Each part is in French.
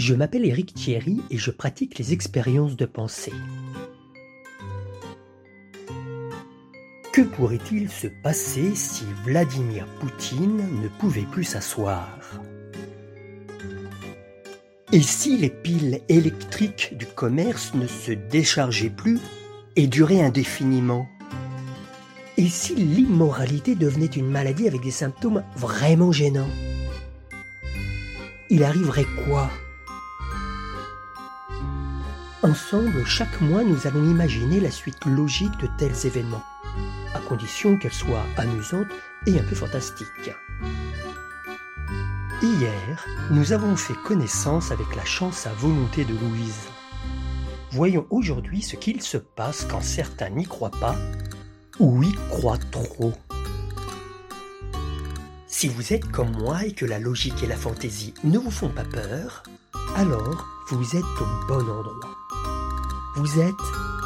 Je m'appelle Éric Thierry et je pratique les expériences de pensée. Que pourrait-il se passer si Vladimir Poutine ne pouvait plus s'asseoir? Et si les piles électriques du commerce ne se déchargeaient plus et duraient indéfiniment? Et si l'immoralité devenait une maladie avec des symptômes vraiment gênants? Il arriverait quoi? Ensemble, chaque mois, nous allons imaginer la suite logique de tels événements à condition qu'elle soit amusante et un peu fantastique. Hier, nous avons fait connaissance avec la chance à volonté de Louise. Voyons aujourd'hui ce qu'il se passe quand certains n'y croient pas ou y croient trop. Si vous êtes comme moi et que la logique et la fantaisie ne vous font pas peur, alors vous êtes au bon endroit. Vous êtes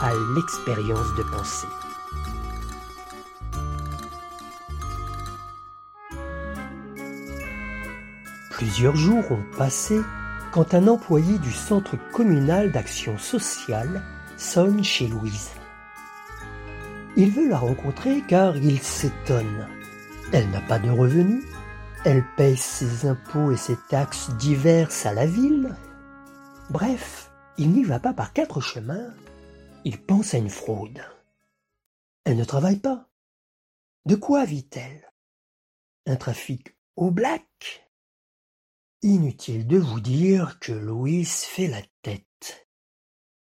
à l'expérience de pensée. Plusieurs jours ont passé quand un employé du Centre communal d'action sociale sonne chez Louise. Il veut la rencontrer car il s'étonne. Elle n'a pas de revenus, elle paye ses impôts et ses taxes diverses à la ville. Bref, il n'y va pas par quatre chemins, il pense à une fraude. Elle ne travaille pas. De quoi vit-elle? Un trafic au black? Inutile de vous dire que Louise fait la tête.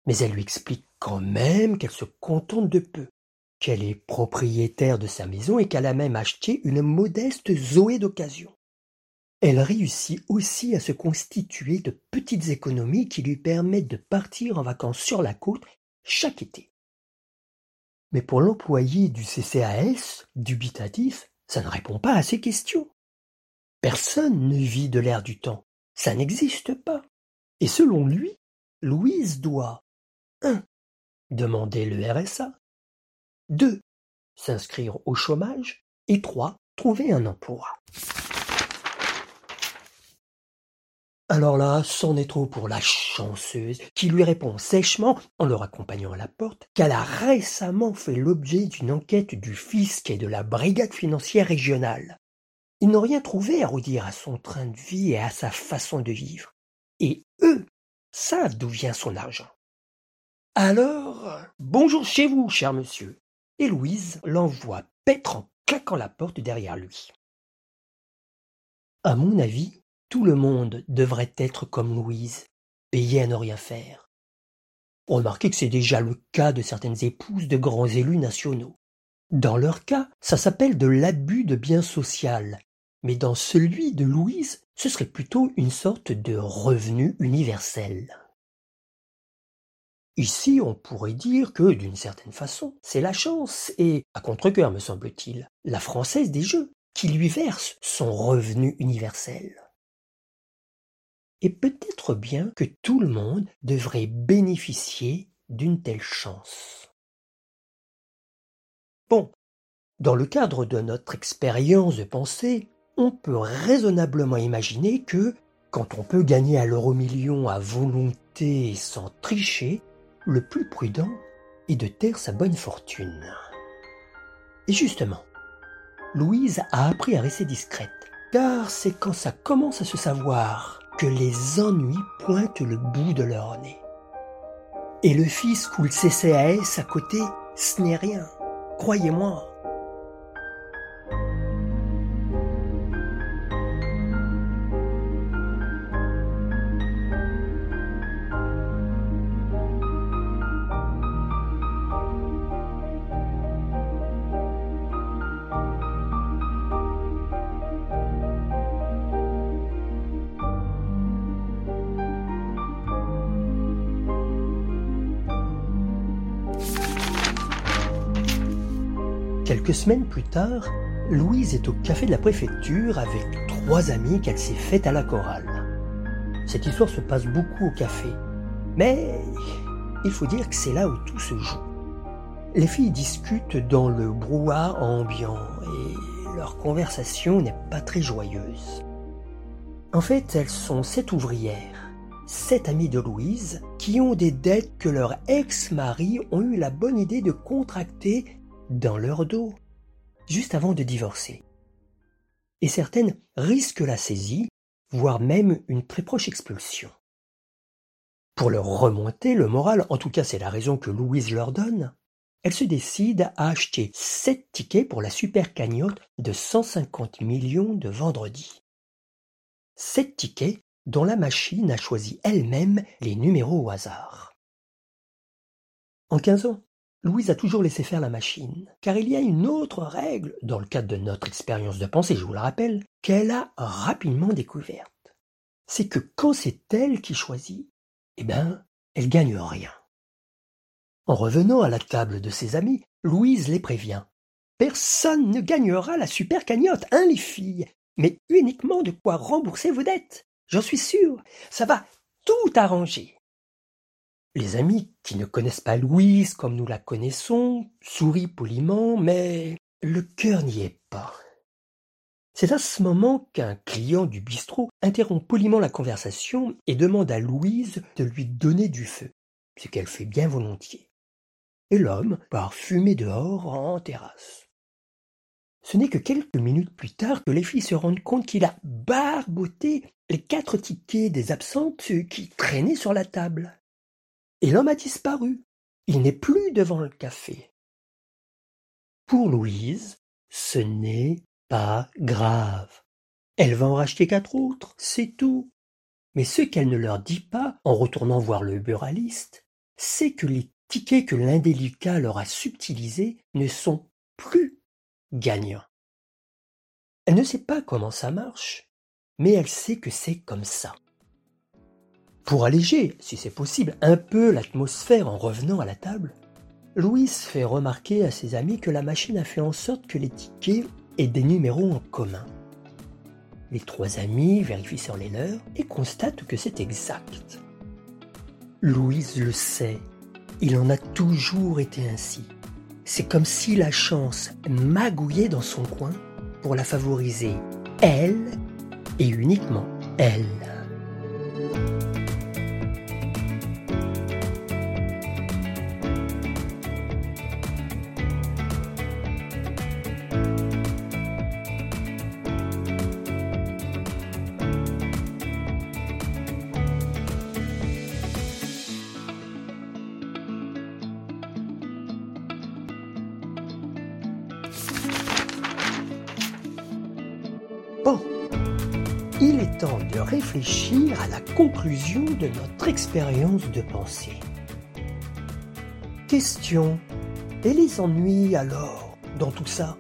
Mais elle lui explique quand même qu'elle se contente de peu, qu'elle est propriétaire de sa maison et qu'elle a même acheté une modeste Zoé d'occasion. Elle réussit aussi à se constituer de petites économies qui lui permettent de partir en vacances sur la côte chaque été. Mais pour l'employé du CCAS, dubitatif, ça ne répond pas à ces questions. Personne ne vit de l'air du temps. Ça n'existe pas. Et selon lui, Louise doit 1. Demander le RSA 2. S'inscrire au chômage et 3. Trouver un emploi. Alors là, c'en est trop pour la chanceuse qui lui répond sèchement, en le raccompagnant à la porte, qu'elle a récemment fait l'objet d'une enquête du fisc et de la brigade financière régionale. Ils n'ont rien trouvé à redire à son train de vie et à sa façon de vivre. Et eux savent d'où vient son argent. Alors, bonjour chez vous, cher monsieur. Et Louise l'envoie paître en claquant la porte derrière lui. À mon avis, tout le monde devrait être comme Louise, payé à ne rien faire. Remarquez que c'est déjà le cas de certaines épouses de grands élus nationaux. Dans leur cas, ça s'appelle de l'abus de bien social, mais dans celui de Louise, ce serait plutôt une sorte de revenu universel. Ici, on pourrait dire que, d'une certaine façon, c'est la chance, et, à contre-cœur me semble-t-il, la française des jeux, qui lui verse son revenu universel. Et peut-être bien que tout le monde devrait bénéficier d'une telle chance. Bon, dans le cadre de notre expérience de pensée, on peut raisonnablement imaginer que, quand on peut gagner à l'euro million à volonté sans tricher, le plus prudent est de taire sa bonne fortune. Et justement, Louise a appris à rester discrète, car c'est quand ça commence à se savoir que les ennuis pointent le bout de leur nez. Et le fils ou le CCAS à côté, ce n'est rien, croyez-moi. Quelques semaines plus tard, Louise est au café de la préfecture avec trois amis qu'elle s'est faites à la chorale. Cette histoire se passe beaucoup au café, mais il faut dire que c'est là où tout se joue. Les filles discutent dans le brouhaha ambiant et leur conversation n'est pas très joyeuse. En fait, elles sont sept ouvrières, sept amis de Louise qui ont des dettes que leurs ex-maris ont eu la bonne idée de contracter dans leur dos, juste avant de divorcer. Et certaines risquent la saisie, voire même une très proche expulsion. Pour leur remonter le moral, en tout cas c'est la raison que Louise leur donne, elle se décide à acheter sept tickets pour la super cagnotte de 150 millions de vendredi. Sept tickets dont la machine a choisi elle-même les numéros au hasard. En quinze ans, Louise a toujours laissé faire la machine, car il y a une autre règle, dans le cadre de notre expérience de pensée, je vous le rappelle, qu'elle a rapidement découverte. C'est que quand c'est elle qui choisit, eh ben, elle gagne rien. En revenant à la table de ses amis, Louise les prévient. Personne ne gagnera la super cagnotte, hein, les filles, mais uniquement de quoi rembourser vos dettes. J'en suis sûr, ça va tout arranger. Les amis qui ne connaissent pas Louise comme nous la connaissons sourient poliment, mais le cœur n'y est pas. C'est à ce moment qu'un client du bistrot interrompt poliment la conversation et demande à Louise de lui donner du feu, ce qu'elle fait bien volontiers. Et l'homme part fumer dehors en terrasse. Ce n'est que quelques minutes plus tard que les filles se rendent compte qu'il a barboté les quatre tickets des absentes qui traînaient sur la table. Et l'homme a disparu. Il n'est plus devant le café. Pour Louise, ce n'est pas grave. Elle va en racheter quatre autres, c'est tout. Mais ce qu'elle ne leur dit pas, en retournant voir le buraliste, c'est que les tickets que l'indélicat leur a subtilisés ne sont plus gagnants. Elle ne sait pas comment ça marche, mais elle sait que c'est comme ça. Pour alléger, si c'est possible, un peu l'atmosphère en revenant à la table, Louise fait remarquer à ses amis que la machine a fait en sorte que les tickets et des numéros en commun. Les trois amis vérifient sur les leurs et constatent que c'est exact. Louise le sait, il en a toujours été ainsi. C'est comme si la chance magouillait dans son coin pour la favoriser, elle et uniquement elle. Bon, il est temps de réfléchir à la conclusion de notre expérience de pensée. Question. Et les ennuis alors, dans tout ça?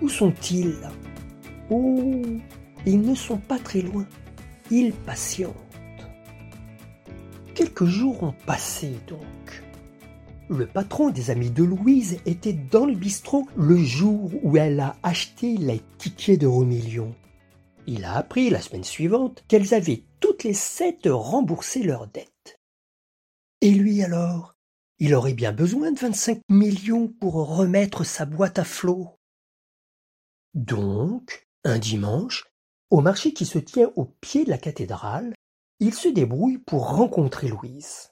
Où sont-ils? Oh, ils ne sont pas très loin. Ils patientent. Quelques jours ont passé donc. Le patron des amis de Louise était dans le bistrot le jour où elle a acheté les tickets de million. Il a appris la semaine suivante qu'elles avaient toutes les sept remboursé leurs dettes. Et lui alors? Il aurait bien besoin de vingt-cinq millions pour remettre sa boîte à flot. Donc, un dimanche, au marché qui se tient au pied de la cathédrale, il se débrouille pour rencontrer Louise.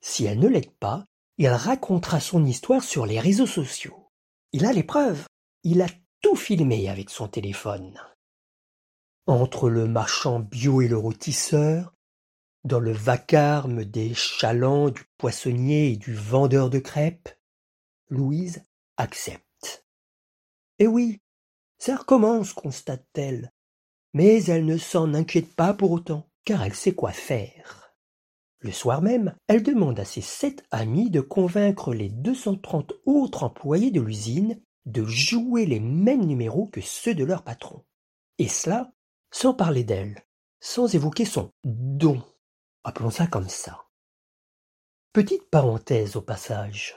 Si elle ne l'aide pas, il racontera son histoire sur les réseaux sociaux. Il a les preuves. Il a tout filmé avec son téléphone. Entre le marchand bio et le rôtisseur, dans le vacarme des chalands, du poissonnier et du vendeur de crêpes, Louise accepte. Eh oui, ça recommence, constate-t-elle, mais elle ne s'en inquiète pas pour autant, car elle sait quoi faire. Le soir même, elle demande à ses sept amis de convaincre les 230 autres employés de l'usine de jouer les mêmes numéros que ceux de leur patron. Et cela sans parler d'elle, sans évoquer son don. Appelons ça comme ça. Petite parenthèse au passage.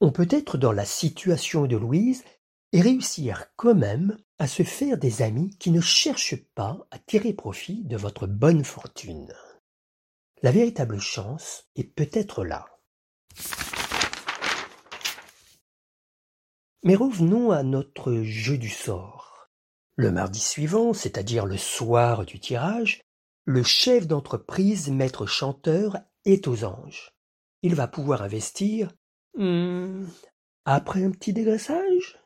On peut être dans la situation de Louise et réussir quand même à se faire des amis qui ne cherchent pas à tirer profit de votre bonne fortune. La véritable chance est peut-être là. Mais revenons à notre jeu du sort. Le mardi suivant, c'est-à-dire le soir du tirage, le chef d'entreprise, maître chanteur, est aux anges. Il va pouvoir investir hmm, après un petit dégraissage.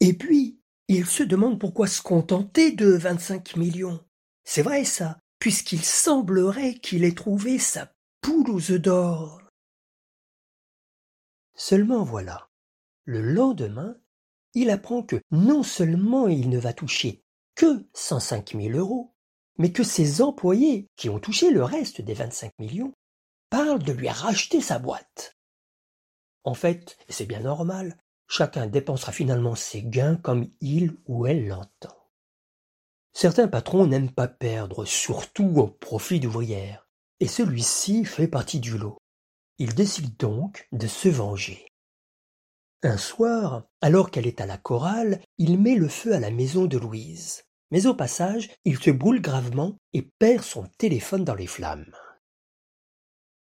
Et puis, il se demande pourquoi se contenter de 25 millions. C'est vrai ça, puisqu'il semblerait qu'il ait trouvé sa poule aux œufs d'or. Seulement voilà, le lendemain, il apprend que non seulement il ne va toucher que 105 000 euros, mais que ses employés, qui ont touché le reste des 25 millions, parlent de lui racheter sa boîte. En fait, et c'est bien normal, chacun dépensera finalement ses gains comme il ou elle l'entend. Certains patrons n'aiment pas perdre, surtout au profit d'ouvrières, et celui-ci fait partie du lot. Il décide donc de se venger. Un soir, alors qu'elle est à la chorale, il met le feu à la maison de Louise. Mais au passage, il se brûle gravement et perd son téléphone dans les flammes.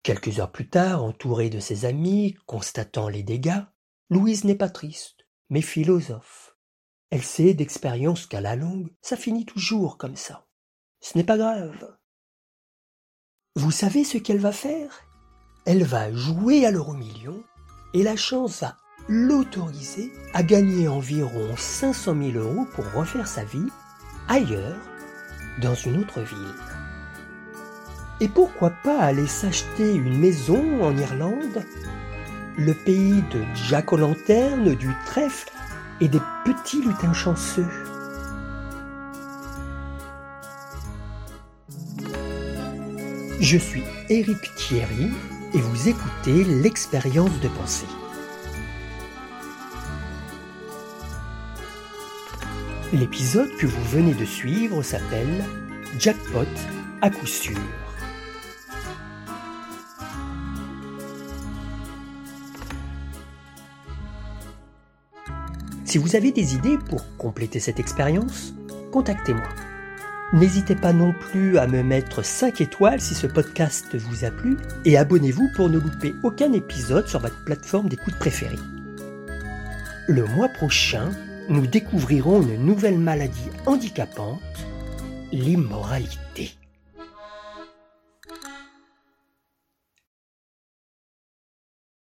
Quelques heures plus tard, entouré de ses amis, constatant les dégâts, Louise n'est pas triste, mais philosophe. Elle sait d'expérience qu'à la longue, ça finit toujours comme ça. Ce n'est pas grave. Vous savez ce qu'elle va faire? Elle va jouer à l'euro million et la chance va l'autoriser à gagner environ 500 000 euros pour refaire sa vie ailleurs, dans une autre ville. Et pourquoi pas aller s'acheter une maison en Irlande, le pays de Jack O'Lanterne, du trèfle et des petits lutins chanceux Je suis Éric Thierry et vous écoutez l'expérience de pensée. L'épisode que vous venez de suivre s'appelle Jackpot à coup sûr. Si vous avez des idées pour compléter cette expérience, contactez-moi. N'hésitez pas non plus à me mettre 5 étoiles si ce podcast vous a plu et abonnez-vous pour ne louper aucun épisode sur votre plateforme d'écoute préférée. Le mois prochain, nous découvrirons une nouvelle maladie handicapante, l'immoralité.